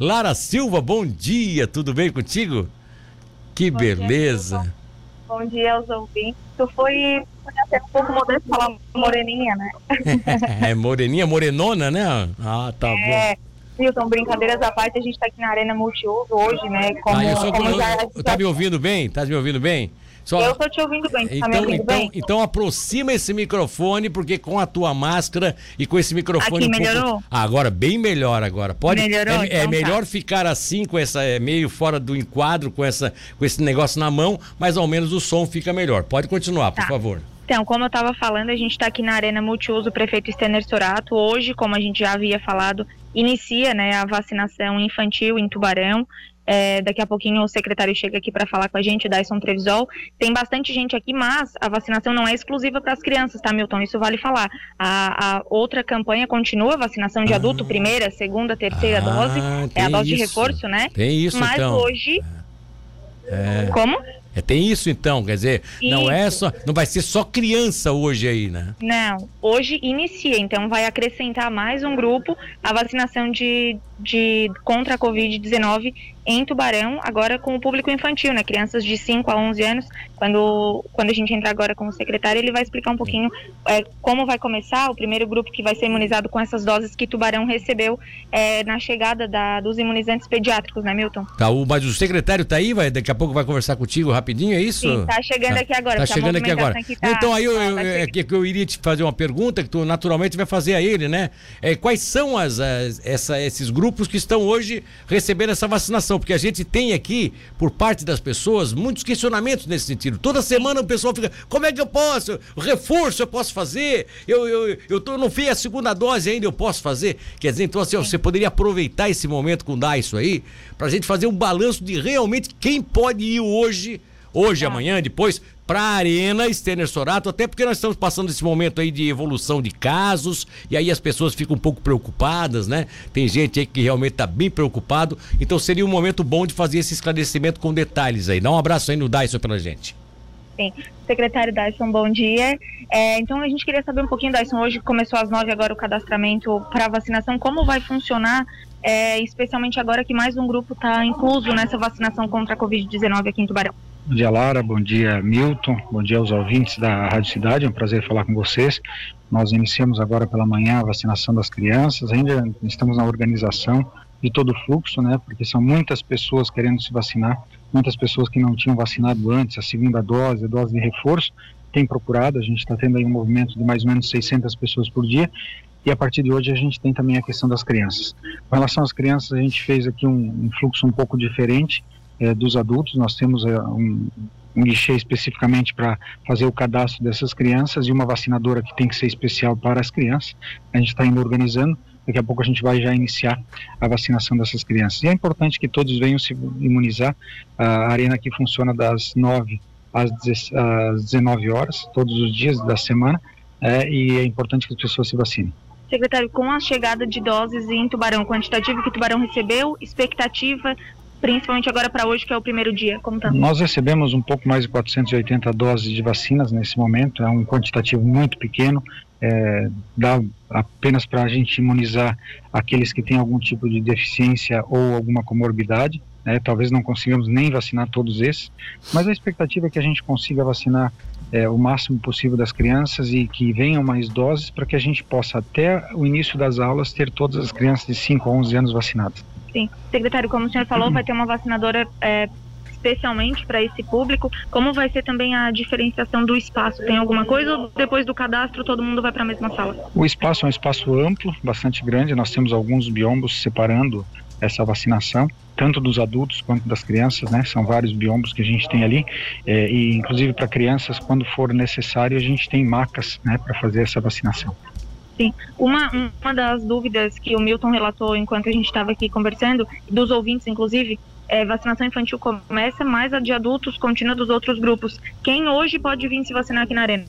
Lara Silva, bom dia, tudo bem contigo? Que bom beleza. Dia, bom dia aos ouvintes. Tu foi até um pouco modesto falar moreninha, né? é moreninha, morenona, né? Ah, tá é. bom. Milton, brincadeiras à parte, a gente está aqui na Arena Multiuso hoje, né? Como, ah, eu sou, como já, tá me ouvindo bem? Tá me ouvindo bem? Só... Eu tô te ouvindo bem, então, tá me então, ouvindo então, bem? Então aproxima esse microfone, porque com a tua máscara e com esse microfone. Aqui, melhorou? Pouco... Ah, agora, bem melhor agora. Pode... Melhorou, é, é então é melhor tá. ficar assim, com essa, é, meio fora do enquadro, com, essa, com esse negócio na mão, mas ao menos o som fica melhor. Pode continuar, por tá. favor. Então, como eu estava falando, a gente está aqui na Arena Multiuso Prefeito Stener Sorato. Hoje, como a gente já havia falado, inicia né, a vacinação infantil em Tubarão. É, daqui a pouquinho o secretário chega aqui para falar com a gente, Dyson Trevisol. Tem bastante gente aqui, mas a vacinação não é exclusiva para as crianças, tá, Milton? Isso vale falar. A, a outra campanha continua, vacinação de ah. adulto, primeira, segunda, terceira ah, dose. É a dose isso. de reforço, né? Tem isso, mas então. hoje. É. Como? É, tem isso então, quer dizer, isso. não é só, não vai ser só criança hoje aí, né? Não, hoje inicia, então vai acrescentar mais um grupo a vacinação de, de contra a Covid-19 em Tubarão, agora com o público infantil, né? Crianças de 5 a 11 anos. Quando, quando a gente entrar agora com o secretário, ele vai explicar um pouquinho é, como vai começar o primeiro grupo que vai ser imunizado com essas doses que Tubarão recebeu é, na chegada da, dos imunizantes pediátricos, né, Milton? Tá, o, mas o secretário tá aí, vai, daqui a pouco vai conversar contigo rapidinho, é isso? Sim, tá chegando tá, aqui agora. Tá chegando aqui agora. Tá, então aí eu, eu, é que eu iria te fazer uma pergunta que tu naturalmente vai fazer a ele, né? É, quais são as, as essa, esses grupos que estão hoje recebendo essa vacinação? Porque a gente tem aqui, por parte das pessoas, muitos questionamentos nesse sentido. Toda semana o pessoal fica, como é que eu posso? Reforço eu posso fazer? Eu, eu, eu tô, não fiz a segunda dose ainda, eu posso fazer? Quer dizer, então assim, ó, você poderia aproveitar esse momento com o Daiso aí, pra gente fazer um balanço de realmente quem pode ir hoje hoje, tá. amanhã, depois, para a Arena Stener Sorato, até porque nós estamos passando esse momento aí de evolução de casos, e aí as pessoas ficam um pouco preocupadas, né? Tem gente aí que realmente está bem preocupado, então seria um momento bom de fazer esse esclarecimento com detalhes aí. Dá um abraço aí no Dyson pela gente. Sim. Secretário Dyson, bom dia. É, então a gente queria saber um pouquinho, Dyson, hoje começou às nove agora o cadastramento para vacinação, como vai funcionar, é, especialmente agora que mais um grupo está incluso nessa vacinação contra a Covid-19 aqui em Tubarão? Bom dia, Lara. Bom dia, Milton. Bom dia aos ouvintes da Rádio Cidade. É um prazer falar com vocês. Nós iniciamos agora pela manhã a vacinação das crianças. Ainda estamos na organização de todo o fluxo, né? Porque são muitas pessoas querendo se vacinar, muitas pessoas que não tinham vacinado antes, a segunda dose, a dose de reforço, tem procurado. A gente está tendo aí um movimento de mais ou menos 600 pessoas por dia. E a partir de hoje a gente tem também a questão das crianças. Com relação às crianças, a gente fez aqui um, um fluxo um pouco diferente é, dos adultos. Nós temos é, um, um guichê especificamente para fazer o cadastro dessas crianças e uma vacinadora que tem que ser especial para as crianças. A gente está indo organizando. Daqui a pouco a gente vai já iniciar a vacinação dessas crianças. E é importante que todos venham se imunizar. A arena aqui funciona das 9 às 19 horas, todos os dias da semana, é, e é importante que as pessoas se vacinem. Secretário, com a chegada de doses em Tubarão, quantitativo que Tubarão recebeu, expectativa principalmente agora para hoje, que é o primeiro dia? Como tá? Nós recebemos um pouco mais de 480 doses de vacinas nesse momento, é um quantitativo muito pequeno, é, dá apenas para a gente imunizar aqueles que têm algum tipo de deficiência ou alguma comorbidade. Né? Talvez não consigamos nem vacinar todos esses, mas a expectativa é que a gente consiga vacinar é, o máximo possível das crianças e que venham mais doses para que a gente possa, até o início das aulas, ter todas as crianças de 5 a 11 anos vacinadas. Sim. Secretário, como o senhor falou, vai ter uma vacinadora é, especialmente para esse público. Como vai ser também a diferenciação do espaço? Tem alguma coisa ou depois do cadastro todo mundo vai para a mesma sala? O espaço é um espaço amplo, bastante grande. Nós temos alguns biombos separando essa vacinação, tanto dos adultos quanto das crianças, né? São vários biombos que a gente tem ali, é, e inclusive para crianças, quando for necessário, a gente tem macas, né, para fazer essa vacinação. Sim. Uma, uma das dúvidas que o Milton relatou enquanto a gente estava aqui conversando, dos ouvintes inclusive, é, vacinação infantil começa, mas a de adultos continua dos outros grupos. Quem hoje pode vir se vacinar aqui na Arena?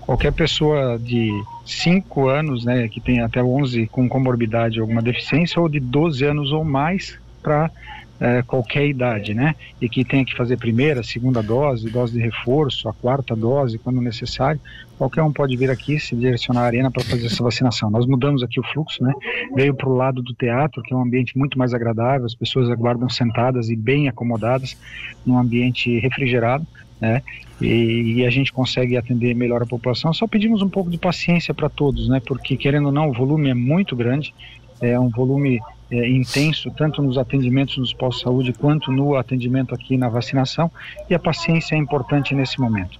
Qualquer pessoa de 5 anos, né, que tem até 11 com comorbidade alguma deficiência, ou de 12 anos ou mais, para é, qualquer idade, né? E que tenha que fazer primeira, segunda dose, dose de reforço, a quarta dose, quando necessário, qualquer um pode vir aqui se direcionar à arena para fazer essa vacinação. Nós mudamos aqui o fluxo, né? Veio para o lado do teatro, que é um ambiente muito mais agradável, as pessoas aguardam sentadas e bem acomodadas, num ambiente refrigerado, né? E, e, a gente consegue atender melhor a população. Só pedimos um pouco de paciência para todos, né? Porque querendo ou não, o volume é muito grande, é um volume é, intenso, tanto nos atendimentos nos postos de saúde quanto no atendimento aqui na vacinação, e a paciência é importante nesse momento.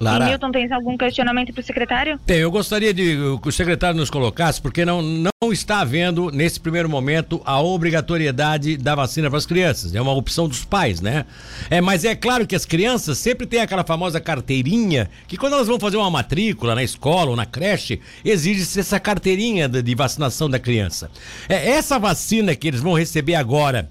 Lara. E Milton, tem algum questionamento para o secretário? Tem, eu gostaria de que o secretário nos colocasse, porque não, não está havendo, nesse primeiro momento, a obrigatoriedade da vacina para as crianças. É uma opção dos pais, né? É, mas é claro que as crianças sempre têm aquela famosa carteirinha, que quando elas vão fazer uma matrícula na escola ou na creche, exige-se essa carteirinha de, de vacinação da criança. É, essa vacina que eles vão receber agora,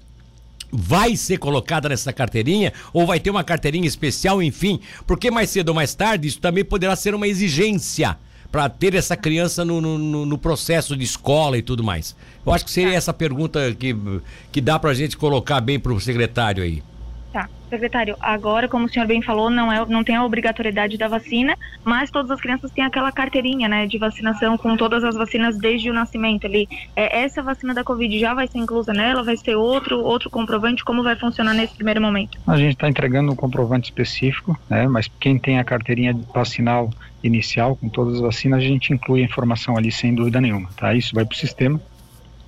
vai ser colocada nessa carteirinha ou vai ter uma carteirinha especial, enfim, porque mais cedo ou mais tarde isso também poderá ser uma exigência para ter essa criança no, no, no, processo de escola e tudo mais. Eu acho que seria essa pergunta que, que dá para a gente colocar bem para o secretário aí. Tá. Secretário, agora, como o senhor bem falou, não, é, não tem a obrigatoriedade da vacina, mas todas as crianças têm aquela carteirinha, né, de vacinação com todas as vacinas desde o nascimento ali. É, essa vacina da Covid já vai ser inclusa nela? Vai ser outro, outro comprovante? Como vai funcionar nesse primeiro momento? A gente está entregando um comprovante específico, né, mas quem tem a carteirinha vacinal inicial com todas as vacinas, a gente inclui a informação ali sem dúvida nenhuma, tá? Isso vai para o sistema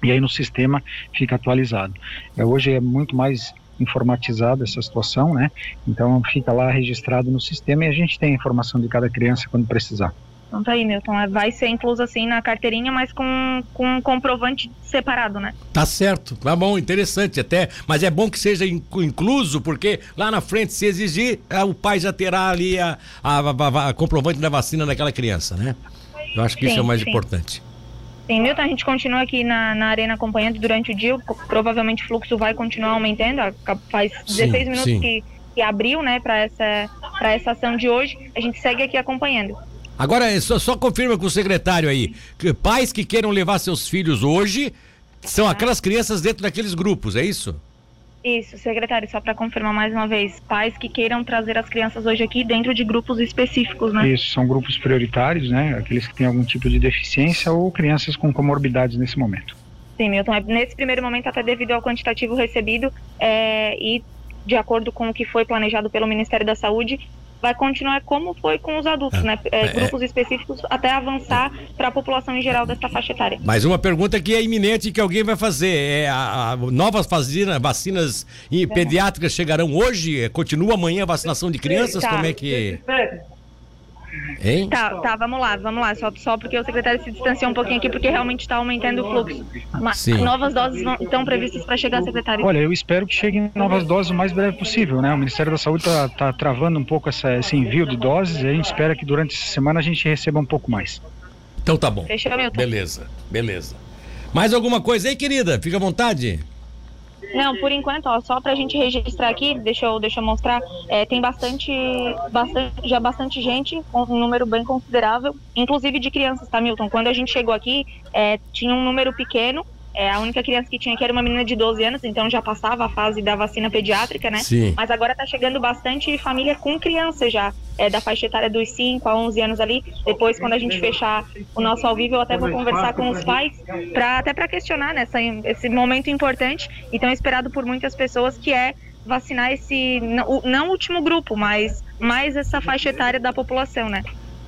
e aí no sistema fica atualizado. É, hoje é muito mais informatizada essa situação, né? Então fica lá registrado no sistema e a gente tem a informação de cada criança quando precisar. Então tá aí, Milton. É, vai ser incluso assim na carteirinha, mas com, com um comprovante separado, né? Tá certo. Tá bom, interessante até. Mas é bom que seja incluso, porque lá na frente, se exigir, é, o pai já terá ali a, a, a, a comprovante da vacina daquela criança, né? Eu acho que sim, isso é o mais sim. importante. Sim, Milton, a gente continua aqui na, na arena acompanhando durante o dia. Provavelmente o fluxo vai continuar aumentando. Faz 16 sim, minutos sim. Que, que abriu, né, para essa, essa ação de hoje. A gente segue aqui acompanhando. Agora, só, só confirma com o secretário aí. Que pais que queiram levar seus filhos hoje são aquelas crianças dentro daqueles grupos, é isso? Isso, secretário, só para confirmar mais uma vez, pais que queiram trazer as crianças hoje aqui dentro de grupos específicos, né? Isso, são grupos prioritários, né? Aqueles que têm algum tipo de deficiência ou crianças com comorbidades nesse momento. Sim, Milton, é, nesse primeiro momento, até devido ao quantitativo recebido é, e de acordo com o que foi planejado pelo Ministério da Saúde, vai continuar como foi com os adultos, né? É, é, grupos específicos até avançar para a população em geral dessa faixa etária. Mas uma pergunta que é iminente que alguém vai fazer é a, a novas vacina, vacinas pediátricas chegarão hoje? Continua amanhã a vacinação de crianças? Tá. Como é que Hein? Tá, tá, vamos lá, vamos lá. Só, só porque o secretário se distanciou um pouquinho aqui, porque realmente está aumentando o fluxo. Mas novas doses vão, estão previstas para chegar, secretário? Olha, eu espero que cheguem novas doses o mais breve possível, né? O Ministério da Saúde está tá travando um pouco essa, esse envio de doses e a gente espera que durante essa semana a gente receba um pouco mais. Então tá bom. Fechou, Milton. Beleza, beleza. Mais alguma coisa aí, querida? Fica à vontade. Não, por enquanto, ó, só pra gente registrar aqui, deixa eu, deixa eu mostrar, é, tem bastante, bastante, já bastante gente, um número bem considerável, inclusive de crianças, tá, Milton? Quando a gente chegou aqui, é, tinha um número pequeno, é, a única criança que tinha aqui era uma menina de 12 anos, então já passava a fase da vacina pediátrica, né? Sim. Mas agora tá chegando bastante família com criança já, é, da faixa etária dos 5 a 11 anos ali. Depois, quando a gente fechar o nosso ao vivo, eu até vou conversar com os pais, pra, até para questionar nessa, né, esse momento importante, então esperado por muitas pessoas, que é vacinar esse, não, não o último grupo, mas mais essa faixa etária da população, né?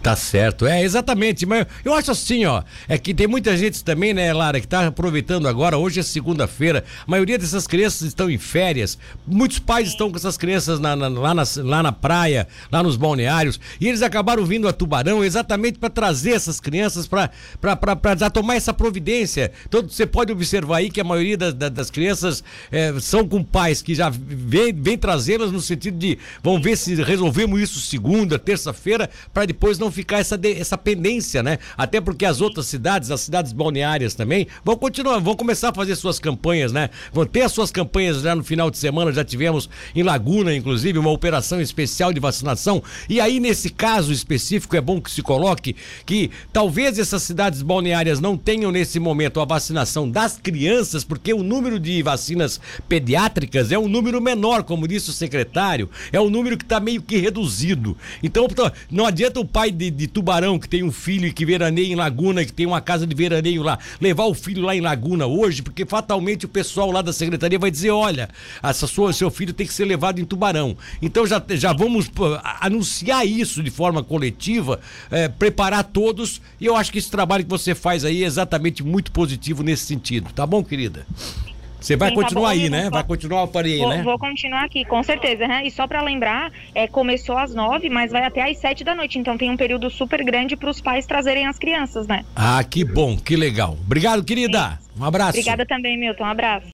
Tá certo, é exatamente, mas eu acho assim, ó, é que tem muita gente também, né, Lara, que tá aproveitando agora, hoje é segunda-feira, a maioria dessas crianças estão em férias, muitos pais estão com essas crianças na, na, lá, na, lá na praia, lá nos balneários, e eles acabaram vindo a Tubarão exatamente para trazer essas crianças para tomar essa providência. Então você pode observar aí que a maioria das, das crianças é, são com pais que já vem, vem trazê-las no sentido de vão ver se resolvemos isso segunda, terça-feira, para depois não ficar essa, de, essa pendência, né? Até porque as outras cidades, as cidades balneárias também, vão continuar, vão começar a fazer suas campanhas, né? Vão ter as suas campanhas já no final de semana, já tivemos em Laguna, inclusive, uma operação especial de vacinação. E aí, nesse caso específico, é bom que se coloque que talvez essas cidades balneárias não tenham nesse momento a vacinação das crianças, porque o número de vacinas pediátricas é um número menor, como disse o secretário, é um número que está meio que reduzido. Então, não adianta o pai de, de, Tubarão, que tem um filho que veraneia em Laguna, que tem uma casa de veraneio lá, levar o filho lá em Laguna hoje, porque fatalmente o pessoal lá da secretaria vai dizer: olha, essa sua, seu filho tem que ser levado em Tubarão. Então já, já vamos anunciar isso de forma coletiva, é, preparar todos, e eu acho que esse trabalho que você faz aí é exatamente muito positivo nesse sentido. Tá bom, querida? Você vai Sim, tá continuar tá bom, aí, né? Vai continuar por aí, vou, né? Vou continuar aqui, com certeza. Né? E só para lembrar, é, começou às nove, mas vai até às sete da noite. Então tem um período super grande para os pais trazerem as crianças, né? Ah, que bom, que legal. Obrigado, querida. Um abraço. Obrigada também, Milton. Um abraço.